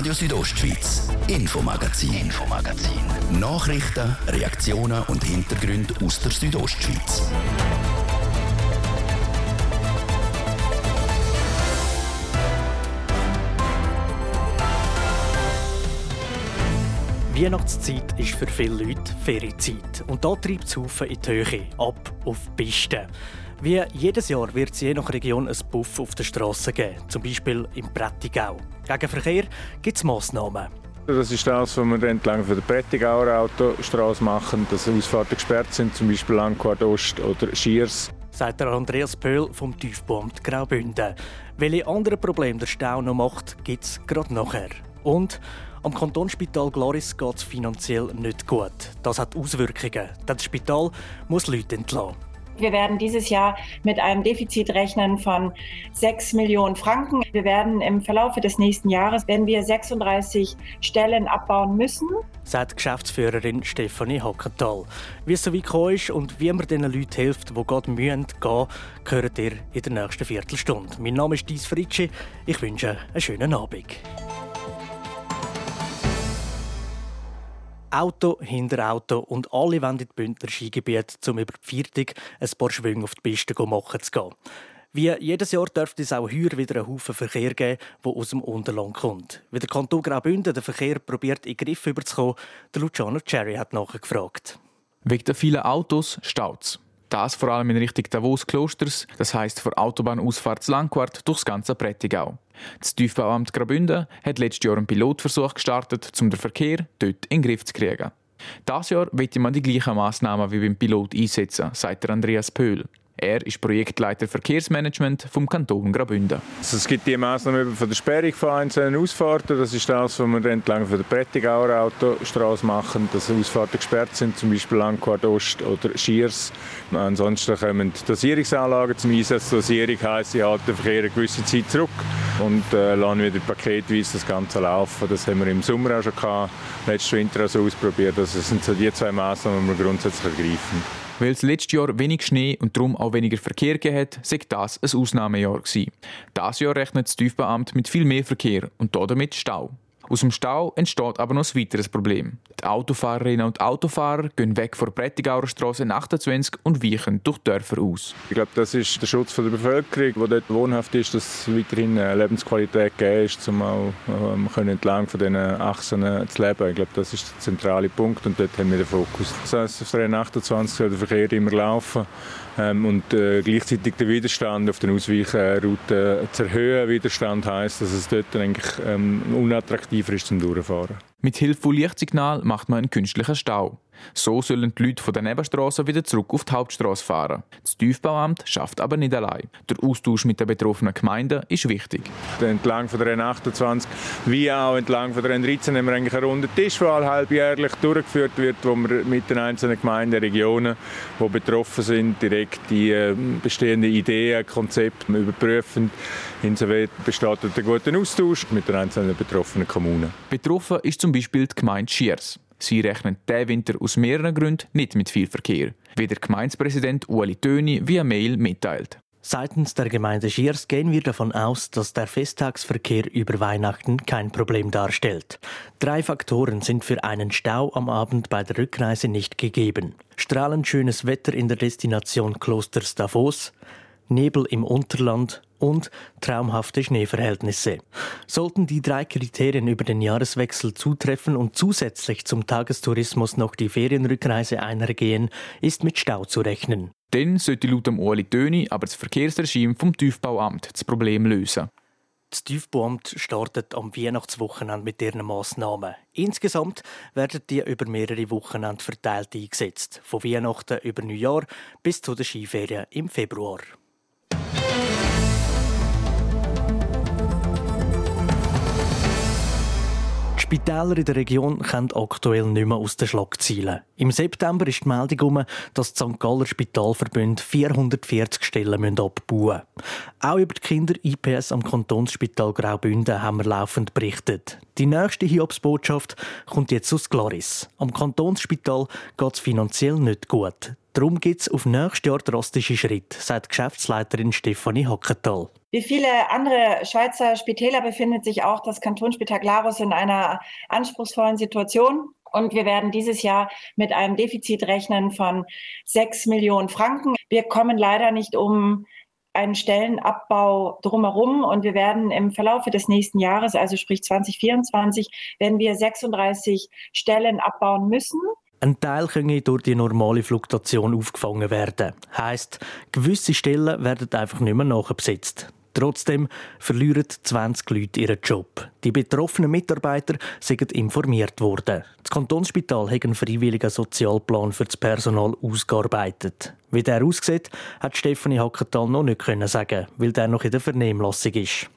Radio Südostschweiz, Infomagazin, Infomagazin. Nachrichten, Reaktionen und Hintergründe aus der Südostschweiz. Weihnachtszeit ist für viele Leute Ferienzeit. Und da treibt es Haufen in die Höhe, ab auf die Piste. Wie jedes Jahr wird es je nach Region ein Puff auf der Straße geben, zum Beispiel im Prättigau. Gegen Verkehr gibt es Massnahmen. Das ist das, was wir entlang der Prättigauer Autostraße machen, dass Ausfahrten gesperrt sind, zum Beispiel Langquart Ost oder Schiers. Sagt der Andreas Pöhl vom Tiefbauamt Graubünden. Welche anderen Probleme der Stau noch macht, gibt es gerade nachher. Und am Kantonsspital Gloris geht es finanziell nicht gut. Das hat Auswirkungen, denn das Spital muss Leute entlassen. Wir werden dieses Jahr mit einem Defizit rechnen von 6 Millionen Franken. Wir werden im Verlauf des nächsten Jahres werden wir 36 Stellen abbauen müssen. Sagt Geschäftsführerin Stefanie Hockenthal. Wie es so weit gekommen ist und wie man den Leuten hilft, die gerade mühen gehen, hört ihr in der nächsten Viertelstunde. Mein Name ist Dies Fritschi. Ich wünsche einen schönen Abend. Auto hinter Auto und alle wollen in die Bündner Skigebiete, um über die Viertig ein paar Schwünge auf die Piste machen zu gehen. Wie jedes Jahr dürfte es auch heuer wieder einen Haufen Verkehr geben, der aus dem Unterland kommt. Wie der Kanton Graubünden den Verkehr probiert in den Griff überzukommen, der Luciano Cherry hat nachgefragt. Wegen der vielen Autos staut das vor allem in Richtung Davos-Klosters, das heisst vor Autobahnausfahrt Langquart durchs ganze Prättigau. Das Tiefbauamt Graubünden hat letztes Jahr einen Pilotversuch gestartet, um den Verkehr dort in den Griff zu kriegen. Das Jahr wird man die gleichen Massnahmen wie beim Pilot einsetzen, sagt Andreas Pöhl. Er ist Projektleiter Verkehrsmanagement vom Kanton Graubünden. Also es gibt die Maßnahmen von der Sperrung von einzelnen Ausfahrten. Das ist das, was wir entlang von der Prättigauer Autostraße machen, dass Ausfahrten gesperrt sind, zum Beispiel Langquart Ost oder Schiers. Ansonsten kommen Dosierungsanlagen zum Einsatz. Dosierung heisst, sie halten den Verkehr eine gewisse Zeit zurück und äh, lassen wieder paketweise das Ganze laufen. Das haben wir im Sommer auch schon gehabt, letzten Winter also ausprobiert. Also das sind so die zwei Maßnahmen, die wir grundsätzlich ergreifen. Weil es letztes Jahr wenig Schnee und darum auch weniger Verkehr hat, sei das ein Ausnahmejahr gewesen. Dieses Jahr rechnet das Tiefbauamt mit viel mehr Verkehr und damit Stau. Aus dem Stau entsteht aber noch ein weiteres Problem. Die Autofahrerinnen und Autofahrer gehen weg von der Prättigauer Straße 28 und weichen durch Dörfer aus. Ich glaube, das ist der Schutz der Bevölkerung, die dort wohnhaft ist, dass weiterhin Lebensqualität gegeben ist, um auch ähm, entlang von diesen Achsen äh, zu leben. Ich glaube, das ist der zentrale Punkt und dort haben wir den Fokus. Das heisst, auf der 28 soll der Verkehr immer laufen ähm, und äh, gleichzeitig den Widerstand auf den Ausweichrouten zu erhöhen. Widerstand heisst, dass es dort eigentlich ähm, unattraktiver ist zum Durchfahren. Mit Hilfe von Lichtsignal macht man einen künstlichen Stau. So sollen die Leute von der Nebenstraße wieder zurück auf die Hauptstraße fahren. Das Tiefbauamt schafft aber nicht allein. Der Austausch mit den betroffenen Gemeinden ist wichtig. Entlang von der N28 wie auch entlang von der N13 haben wir eigentlich einen runden Tisch, der halbjährlich durchgeführt wird, wo wir mit den einzelnen Gemeinden, Regionen, die betroffen sind, direkt die ähm, bestehenden Ideen, Konzepte überprüfen. Insofern besteht ein guter Austausch mit den einzelnen betroffenen Kommunen. Betroffen ist zum Beispiel die Gemeinde Schiers. Sie rechnen diesen Winter aus mehreren Gründen nicht mit viel Verkehr, wie der Gemeindepräsident Ueli Töni via Mail mitteilt. Seitens der Gemeinde Schiers gehen wir davon aus, dass der Festtagsverkehr über Weihnachten kein Problem darstellt. Drei Faktoren sind für einen Stau am Abend bei der Rückreise nicht gegeben. Strahlend schönes Wetter in der Destination Klosters Davos, Nebel im Unterland und traumhafte Schneeverhältnisse. Sollten die drei Kriterien über den Jahreswechsel zutreffen und zusätzlich zum Tagestourismus noch die Ferienrückreise einhergehen, ist mit Stau zu rechnen. Dann sollte laut dem Ueli Töni aber das Verkehrsregime vom Tiefbauamt das Problem lösen. Das Tiefbauamt startet am Weihnachtswochenende mit ihren Massnahmen. Insgesamt werden die über mehrere Wochenende verteilt eingesetzt, von Weihnachten über Neujahr bis zu den Skiferien im Februar. Spitäler in der Region können aktuell nicht mehr aus den Schlagzeilen. Im September ist die Meldung um, dass die St. Galler Spitalverbund 440 Stellen abbauen müssen. Auch über die Kinder-IPS am Kantonsspital Graubünden haben wir laufend berichtet. Die nächste Hiobsbotschaft kommt jetzt aus Glaris. Am Kantonsspital geht es finanziell nicht gut. Darum gibt es auf nächstes Jahr drastische Schritte, sagt Geschäftsleiterin Stefanie Hockenthal. Wie viele andere Schweizer Spitäler befindet sich auch das Kantonsspital Glarus in einer anspruchsvollen Situation. Und wir werden dieses Jahr mit einem Defizit rechnen von sechs Millionen Franken. Wir kommen leider nicht um einen Stellenabbau drumherum und wir werden im Verlaufe des nächsten Jahres, also sprich 2024, werden wir 36 Stellen abbauen müssen. Ein Teil könne durch die normale Fluktuation aufgefangen werden. Heißt, gewisse Stellen werden einfach nicht mehr nachbesetzt. Trotzdem verlieren 20 Leute ihren Job. Die betroffenen Mitarbeiter sind informiert worden. Das Kantonsspital hat einen freiwilligen Sozialplan für das Personal ausgearbeitet. Wie der aussieht, hat Stefanie Hackertal noch nicht sagen, weil der noch in der Vernehmlassung ist.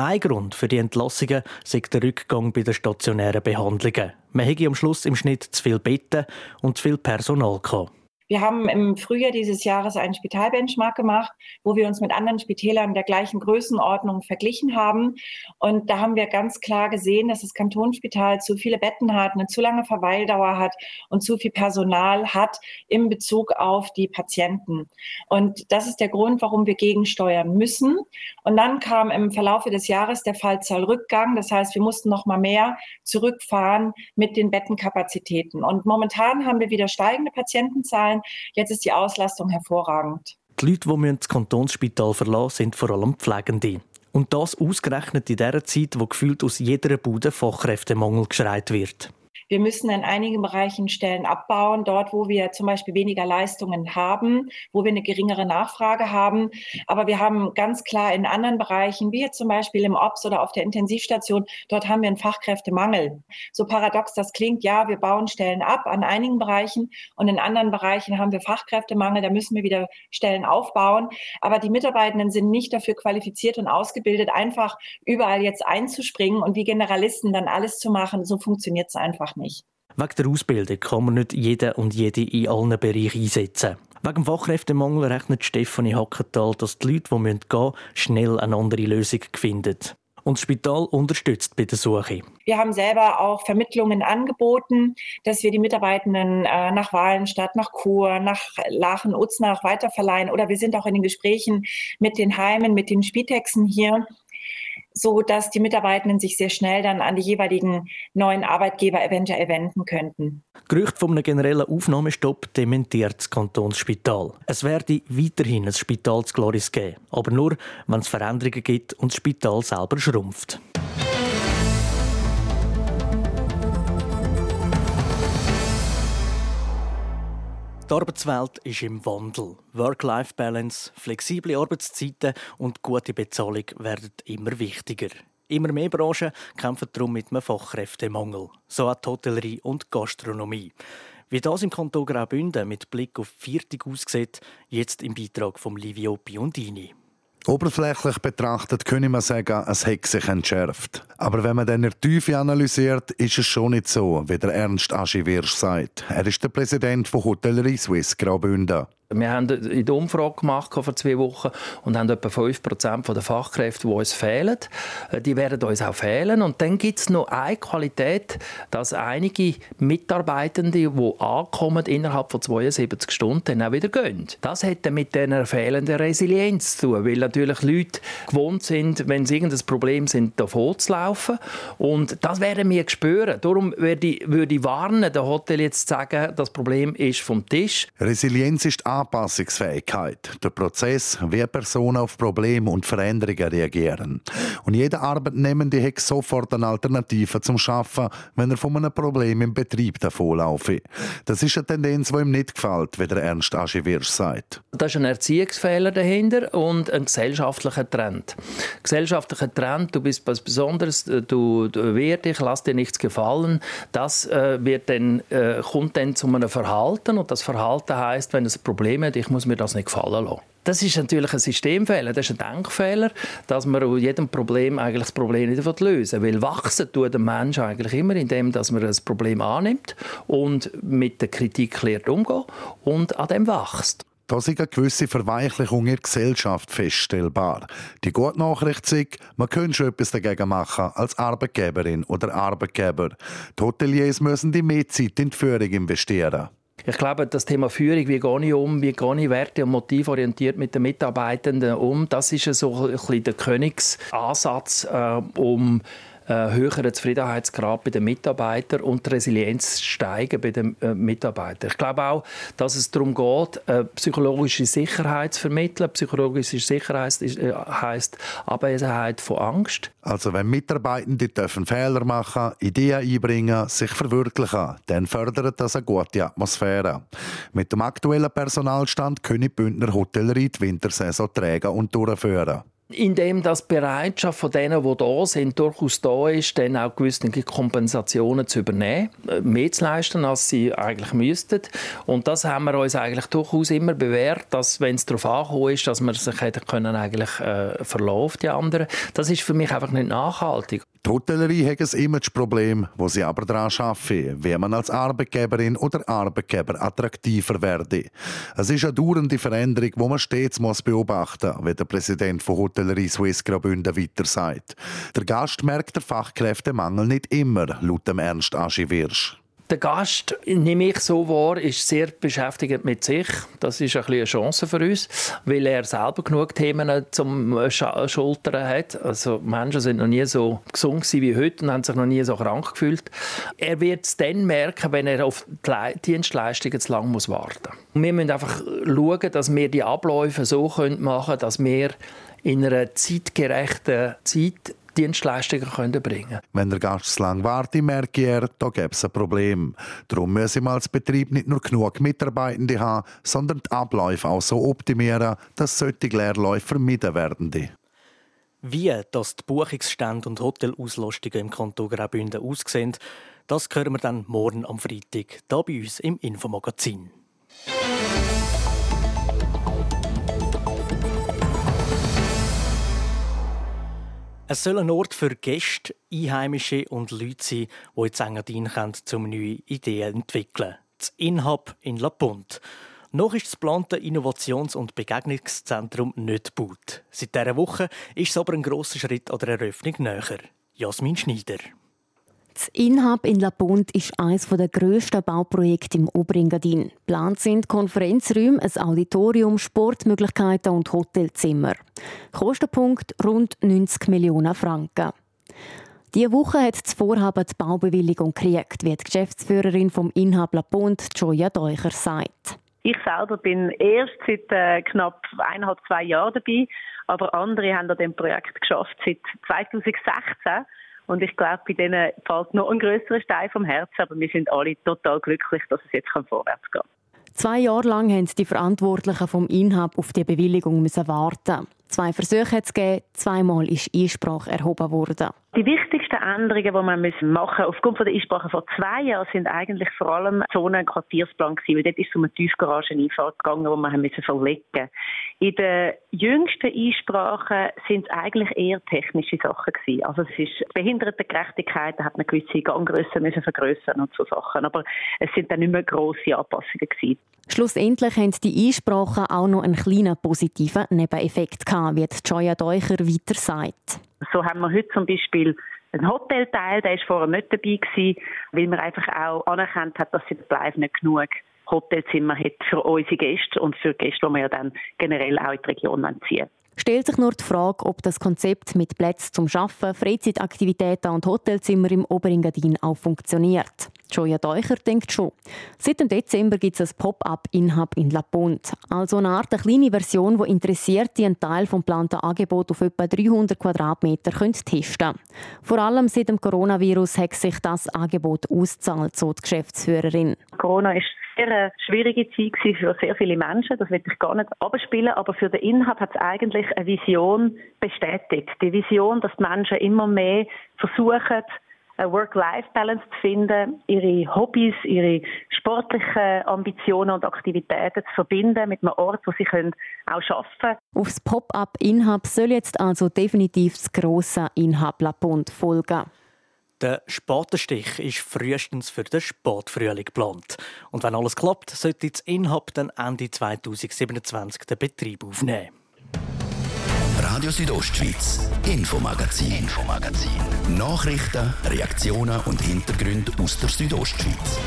Ein Grund für die Entlassungen ist der Rückgang bei den stationären Behandlungen. Man hätte am Schluss im Schnitt zu viel Betten und zu viel Personal gehabt. Wir haben im Frühjahr dieses Jahres einen Spitalbenchmark gemacht, wo wir uns mit anderen Spitälern der gleichen Größenordnung verglichen haben. Und da haben wir ganz klar gesehen, dass das Kantonsspital zu viele Betten hat, eine zu lange Verweildauer hat und zu viel Personal hat in Bezug auf die Patienten. Und das ist der Grund, warum wir gegensteuern müssen. Und dann kam im Verlaufe des Jahres der Fallzahlrückgang. Das heißt, wir mussten noch mal mehr zurückfahren mit den Bettenkapazitäten. Und momentan haben wir wieder steigende Patientenzahlen sein. Jetzt ist die Auslastung hervorragend. Die Leute, die das Kantonsspital verlassen sind vor allem Pflegende. Und das ausgerechnet in der Zeit, wo gefühlt aus jeder Bude Fachkräftemangel geschreit wird. Wir müssen in einigen Bereichen Stellen abbauen, dort, wo wir zum Beispiel weniger Leistungen haben, wo wir eine geringere Nachfrage haben. Aber wir haben ganz klar in anderen Bereichen, wie zum Beispiel im OPS oder auf der Intensivstation, dort haben wir einen Fachkräftemangel. So paradox das klingt, ja, wir bauen Stellen ab an einigen Bereichen und in anderen Bereichen haben wir Fachkräftemangel, da müssen wir wieder Stellen aufbauen. Aber die Mitarbeitenden sind nicht dafür qualifiziert und ausgebildet, einfach überall jetzt einzuspringen und wie Generalisten dann alles zu machen. So funktioniert es einfach nicht. Wegen der Ausbildung kann man nicht jeden und jede in allen Bereichen einsetzen. Wegen dem Fachkräftemangel rechnet Stefanie Hackenthal, dass die Leute, die gehen müssen, schnell eine andere Lösung finden. Und das Spital unterstützt bei der Suche. Wir haben selber auch Vermittlungen angeboten, dass wir die Mitarbeitenden äh, nach Wahlenstadt, nach Chur, nach Lachen, Uznach weiterverleihen. Oder wir sind auch in den Gesprächen mit den Heimen, mit den Spitexen hier, so dass die Mitarbeitenden sich sehr schnell dann an die jeweiligen neuen Arbeitgeber eventuell wenden könnten. Gerücht von einem generellen Aufnahmestopp dementiert das Kantonsspital. Es werde weiterhin ein Spital zu Gloris geben, aber nur, wenn es Veränderungen gibt und das Spital selber schrumpft. Die Arbeitswelt ist im Wandel. Work-Life-Balance, flexible Arbeitszeiten und gute Bezahlung werden immer wichtiger. Immer mehr Branchen kämpfen darum mit einem Fachkräftemangel. So auch die Hotellerie und Gastronomie. Wie das im Kanton Graubünden mit Blick auf Viertig aussieht, jetzt im Beitrag von Livio Biondini. Oberflächlich betrachtet könnte man sagen, es hat sich entschärft. Aber wenn man dann in Tiefe analysiert, ist es schon nicht so, wie der Ernst Aschewirsch sagt. Er ist der Präsident von Hotellerie Suisse Graubünden. Wir haben eine Umfrage gemacht vor zwei Wochen und haben etwa 5% der Fachkräfte, die uns fehlen. Äh, die werden uns auch fehlen. Und dann gibt es noch eine Qualität, dass einige Mitarbeitende, die ankommen, innerhalb von 72 Stunden dann auch wieder gehen. Das dann mit dieser fehlenden Resilienz zu tun, weil natürlich Leute gewohnt sind, wenn sie irgendein Problem sind, davon zu laufen. Und das werden wir spüren. Darum würde ich, würde ich warnen, der Hotel jetzt zu sagen, das Problem ist vom Tisch. Resilienz ist Anpassungsfähigkeit, der Prozess, wie Personen auf Probleme und Veränderungen reagieren. Und jeder Arbeitnehmende hat sofort eine Alternative zum Schaffen, wenn er von einem Problem im Betrieb davonlaufe. Das ist eine Tendenz, die ihm nicht gefällt, wie der Ernst Aschewirsch sagt. Da ist ein Erziehungsfehler dahinter und ein gesellschaftlicher Trend. Gesellschaftlicher Trend, du bist was Besonderes, du, du wehr dich, lass dir nichts gefallen. Das äh, wird dann, äh, kommt dann zu einem Verhalten und das Verhalten heißt, wenn es ein Problem Problem hat, ich muss mir das nicht gefallen lassen. Das ist natürlich ein Systemfehler, das ist ein Denkfehler, dass man aus jedem Problem eigentlich das Problem nicht lösen will. Weil wachsen tut der Mensch eigentlich immer, indem dass man das Problem annimmt und mit der Kritik lernt umgehen und an dem wächst. Da ist eine gewisse Verweichlichung in der Gesellschaft feststellbar. Die gute Nachricht ist, man könnte schon etwas dagegen machen als Arbeitgeberin oder Arbeitgeber. Die Hoteliers müssen die mehr Zeit in die Führung investieren. Ich glaube, das Thema Führung, wie gehe ich um, wie gehe ich werte- und motivorientiert mit den Mitarbeitenden um, das ist so ein bisschen der Königsansatz, äh, um äh, höheren Zufriedenheitsgrad bei den Mitarbeitern und die Resilienz steigen bei den äh, Mitarbeitern. Ich glaube auch, dass es darum geht, äh, psychologische Sicherheit zu vermitteln. Psychologische Sicherheit äh, heißt Abwesenheit von Angst. Also wenn Mitarbeitende dürfen Fehler machen, Ideen einbringen, sich verwirklichen, dann fördert das eine gute Atmosphäre. Mit dem aktuellen Personalstand können Bündner Hotellerie die Wintersaison tragen und durchführen indem das Bereitschaft von denen, die da sind, durchaus da ist, dann auch gewisse Kompensationen zu übernehmen, äh, mehr zu leisten, als sie eigentlich müssten. Und das haben wir uns eigentlich durchaus immer bewährt, dass, wenn es darauf angekommen ist, dass man sich hätte können eigentlich äh, verlaufen, die anderen. Das ist für mich einfach nicht nachhaltig. Die Hotellerie hat ein Imageproblem, wo sie aber daran arbeiten, wie man als Arbeitgeberin oder Arbeitgeber attraktiver werde. Es ist eine dauernde Veränderung, die man stets muss beobachten muss, wie der Präsident von Hotellerie Swiss Graubünden weiter sagt. Der Gast merkt den Fachkräftemangel nicht immer, laut dem Ernst Aschi Wirsch. Der Gast, nehme ich so wahr, ist sehr beschäftigt mit sich. Das ist ein eine Chance für uns, weil er selber genug Themen zum Schultern hat. Also Menschen sind noch nie so gesund wie heute und haben sich noch nie so krank gefühlt. Er wird es dann merken, wenn er auf die Dienstleistungen zu lange warten muss. Wir müssen einfach schauen, dass wir die Abläufe so machen können, dass wir in einer zeitgerechten Zeit Dienstleistungen können bringen Wenn der Gast zu lange wartet, merke er, da gäbe es ein Problem. Darum müssen wir als Betrieb nicht nur genug Mitarbeitende haben, sondern die Abläufe auch so optimieren, dass solche Leerläufe vermieden werden. Wie das die Buchungsstände und Hotelauslastung im Kanton Graubünden aussehen, das hören wir dann morgen am Freitag hier bei uns im Infomagazin. Es soll ein Ort für Gäste, Einheimische und Leute sein, die in Engadin um neue Ideen entwickeln Das Inhab in La Ponte. Noch ist das geplante Innovations- und Begegnungszentrum nicht gebaut. Seit dieser Woche ist es aber ein grosser Schritt an der Eröffnung näher. Jasmin Schneider. Das Inhab in La Ponte ist eines der grössten Bauprojekte im Oberengadin. Plant sind Konferenzräume, ein Auditorium, Sportmöglichkeiten und Hotelzimmer. Kostenpunkt rund 90 Millionen Franken. Diese Woche hat das Vorhaben die Baubewilligung gekriegt, wie die Geschäftsführerin vom Inhab La Ponte, Joya Deucher, sagt. Ich selber bin erst seit äh, knapp eineinhalb, zwei Jahren dabei, aber andere haben an dem Projekt geschafft seit 2016 und ich glaube, bei denen fällt noch ein größerer Stein vom Herzen, aber wir sind alle total glücklich, dass es jetzt vorwärts geht. Zwei Jahre lang haben die Verantwortlichen vom Inhab auf die Bewilligung warten. Zwei Versuche hat es gegeben, zweimal ist Einsprache erhoben worden. Die wichtigsten Änderungen, die man machen müssen, aufgrund der Einsprache vor zwei Jahren, sind eigentlich vor allem Zonen- und Quartiersplan gewesen, weil dort ist es um eine Tiefgarageneinfahrt gegangen, die man müssen verlegen In den jüngsten Einsprachen sind es eigentlich eher technische Sachen gewesen. Also es ist Behindertengerechtigkeit, da hat man gewisse Ganggrössen müssen vergrößern und so Sachen. Aber es sind dann nicht mehr grosse Anpassungen gewesen. Schlussendlich haben die Einsprachen auch noch einen kleinen positiven Nebeneffekt gehabt, wie Joya Deucher weiter sagt. So haben wir heute zum Beispiel einen Hotelteil, der war vorher nicht dabei gewesen, weil man einfach auch anerkannt hat, dass sie Bleib nicht genug Hotelzimmer hat für unsere Gäste und für Gäste, die wir ja dann generell auch in die Region ziehen stellt sich nur die Frage, ob das Konzept mit Plätzen zum Schaffen, Freizeitaktivitäten und Hotelzimmer im Oberengadin auch funktioniert. Joya Deucher denkt schon. Seit dem Dezember gibt es ein Pop-up-Inhab in La Ponte. Also eine Art eine kleine Version, die Interessierte einen Teil vom geplanten Angebot auf etwa 300 Quadratmeter testen können. Vor allem seit dem Coronavirus hat sich das Angebot ausgezahlt, so die Geschäftsführerin. Corona ist eine schwierige Zeit für sehr viele Menschen. Das will ich gar nicht abspielen. Aber für den Inhalt hat es eigentlich eine Vision bestätigt. Die Vision, dass die Menschen immer mehr versuchen, eine Work-Life-Balance zu finden, ihre Hobbys, ihre sportlichen Ambitionen und Aktivitäten zu verbinden mit einem Ort, wo sie können auch arbeiten können. Aufs Pop-up-Inhab soll jetzt also definitiv das grosse Inhab La Ponte folgen. Der Spatenstich ist frühestens für den Spätfrühling geplant. Und wenn alles klappt, sollte das Inhab dann Ende 2027 den Betrieb aufnehmen. Radio Südostschweiz, Infomagazin, Infomagazin. Nachrichten, Reaktionen und Hintergründe aus der Südostschweiz.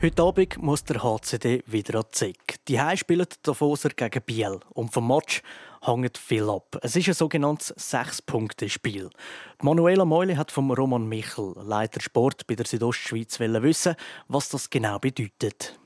Heute Abend muss der HCD wieder an die Zeck. Die Heim spielen Davoser gegen Biel. Und vom Match hängt viel ab. Es ist ein sogenanntes Sechs-Punkte-Spiel. Manuela Meule hat vom Roman Michel, Leiter Sport bei der Südostschweiz, wissen, was das genau bedeutet.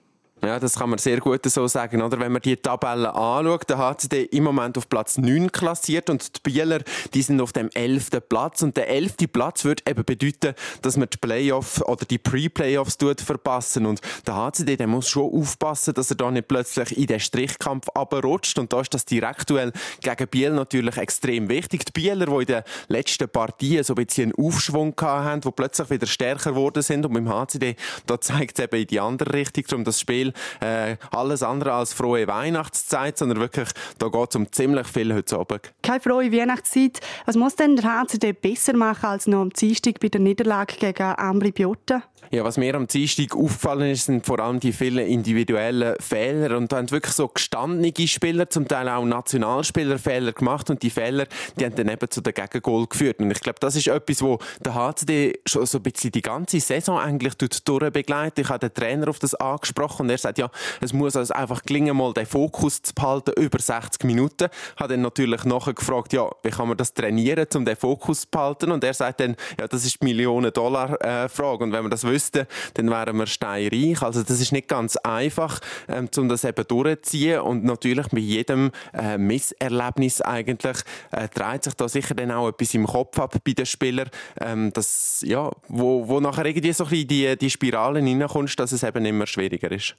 Ja, das kann man sehr gut so sagen, oder? Wenn man die Tabelle anschaut, der HCD im Moment auf Platz 9 klassiert und die Bieler, die sind auf dem 11. Platz und der 11. Platz würde eben bedeuten, dass man die Playoffs oder die Pre-Playoffs verpassen und der HCD, der muss schon aufpassen, dass er da nicht plötzlich in den Strichkampf abrutscht und da ist das Direktduell gegen Biel natürlich extrem wichtig. Die Bieler, die in den letzten Partien so ein bisschen einen Aufschwung hatten, die plötzlich wieder stärker geworden sind und beim HCD, da zeigt es eben in die andere Richtung, darum das Spiel äh, alles andere als frohe Weihnachtszeit, sondern wirklich, da geht es um ziemlich viel heute Abend. Keine frohe Weihnachtszeit. Was muss denn der HCD besser machen als noch am Dienstag bei der Niederlage gegen Ambri Biotta? Ja, was mir am Dienstag aufgefallen ist, sind vor allem die vielen individuellen Fehler. Und da haben wirklich so gestandene Spieler, zum Teil auch Nationalspieler Fehler gemacht. Und die Fehler, die haben dann eben zu den Gegengol geführt. Und ich glaube, das ist etwas, wo der HCD schon so ein bisschen die ganze Saison eigentlich durchbegleitet. Ich habe den Trainer auf das angesprochen und er sagt, ja, es muss also einfach gelingen, mal den Fokus zu behalten über 60 Minuten. Ich habe dann natürlich nachher gefragt, ja, wie kann man das trainieren, um den Fokus zu behalten? Und er sagt dann, ja, das ist die Millionen-Dollar-Frage. Und wenn man das wüssten, dann wären wir steinreich. Also das ist nicht ganz einfach, ähm, um das eben durchzuziehen. Und natürlich bei jedem äh, Misserlebnis eigentlich äh, dreht sich da sicher dann auch etwas im Kopf ab bei den Spielern, ähm, das, ja, wo, wo nachher irgendwie so ein die, die Spiralen hineinkommst, dass es eben immer schwieriger ist.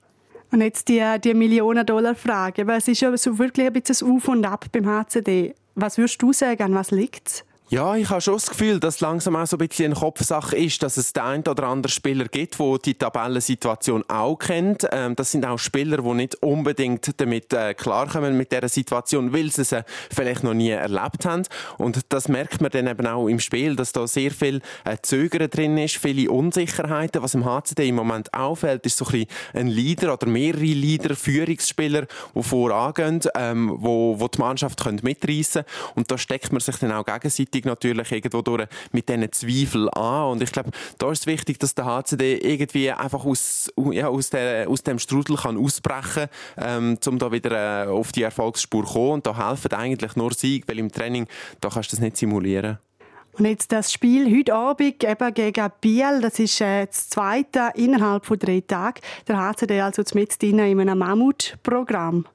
Und jetzt die, die Millionen-Dollar-Frage. Es ist ja so wirklich ein bisschen Auf und Ab beim HCD. Was würdest du sagen, an was liegt es? Ja, ich habe schon das Gefühl, dass langsam auch so ein bisschen eine Kopfsache ist, dass es den einen oder anderen Spieler gibt, der die Tabellensituation auch kennt. Ähm, das sind auch Spieler, die nicht unbedingt damit äh, klarkommen mit dieser Situation, weil sie sie vielleicht noch nie erlebt haben. Und das merkt man dann eben auch im Spiel, dass da sehr viel äh, Zögern drin ist, viele Unsicherheiten. Was im HCD im Moment auffällt, ist so ein bisschen ein Leader oder mehrere Leader, Führungsspieler, die vorangehen, ähm, wo, wo die Mannschaft mitreißen können. Und da steckt man sich dann auch gegenseitig Leistung natürlich irgendwo durch mit diesen Zweifeln an. Und ich glaube, da ist es wichtig, dass der HCD irgendwie einfach aus, ja, aus, der, aus dem Strudel kann ausbrechen kann, ähm, um da wieder äh, auf die Erfolgsspur zu kommen. Und da helfen eigentlich nur Sieg, weil im Training, da kannst du das nicht simulieren. Und jetzt das Spiel heute Abend eben gegen Biel, das ist äh, das zweite innerhalb von drei Tagen. Der HCD also mit in einem Mammutprogramm.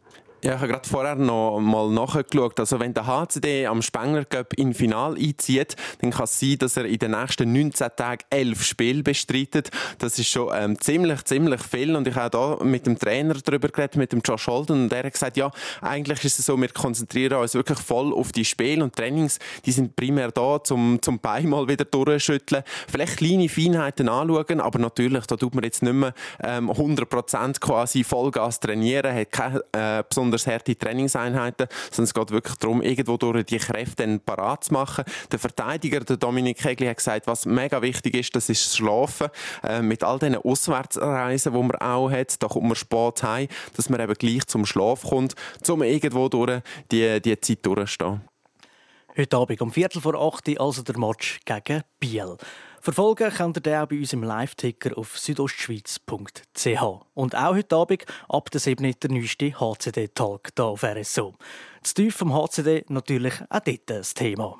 Ja, ich habe gerade vorher noch mal nachgeschaut. Also wenn der HCD am Spengler Cup in Final einzieht, dann kann es sein, dass er in den nächsten 19 Tagen elf Spiele bestreitet. Das ist schon ähm, ziemlich, ziemlich viel. Und ich habe da mit dem Trainer darüber geredet, mit dem Josh Holden, und der hat gesagt, ja, eigentlich ist es so, wir konzentrieren uns wirklich voll auf die Spiele und Trainings. Die sind primär da, zum, zum Bein mal wieder durchschütteln. Vielleicht kleine Feinheiten anschauen, aber natürlich, da tut man jetzt nicht mehr ähm, 100% quasi Vollgas trainieren, hat keine äh, harte Trainingseinheiten, sondern es geht wirklich darum, irgendwo durch die Kräfte parat zu machen. Der Verteidiger, der Dominik Kegli, hat gesagt, was mega wichtig ist, das ist das Schlafen. Äh, mit all diesen Auswärtsreisen, die man auch hat, da kommt man spät heim, dass man eben gleich zum Schlaf kommt, um irgendwo durch die, die Zeit durchzustehen. Heute Abend um Viertel vor acht also der Match gegen Biel. Verfolgen könnt ihr den auch bei uns im Live-Ticker auf südostschweiz.ch. Und auch heute Abend ab der 7. der neueste HCD-Talk hier auf RSO. Das Tief vom HCD natürlich auch dort das Thema.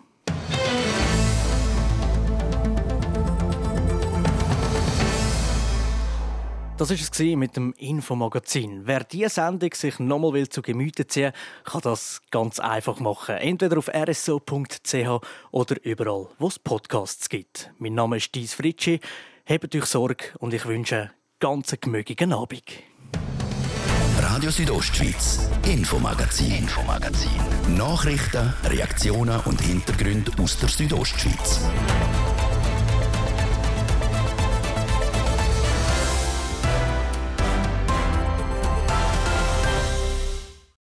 Das war es mit dem Infomagazin. Wer diese Sendung sich nochmal zu Gemüte ziehen will, kann das ganz einfach machen. Entweder auf rso.ch oder überall, wo es Podcasts gibt. Mein Name ist Dies Fritschi. Hebt euch Sorge und ich wünsche einen ganz gemögigen Abend. Radio Südostschweiz, Infomagazin, Infomagazin. Nachrichten, Reaktionen und Hintergründe aus der Südostschweiz.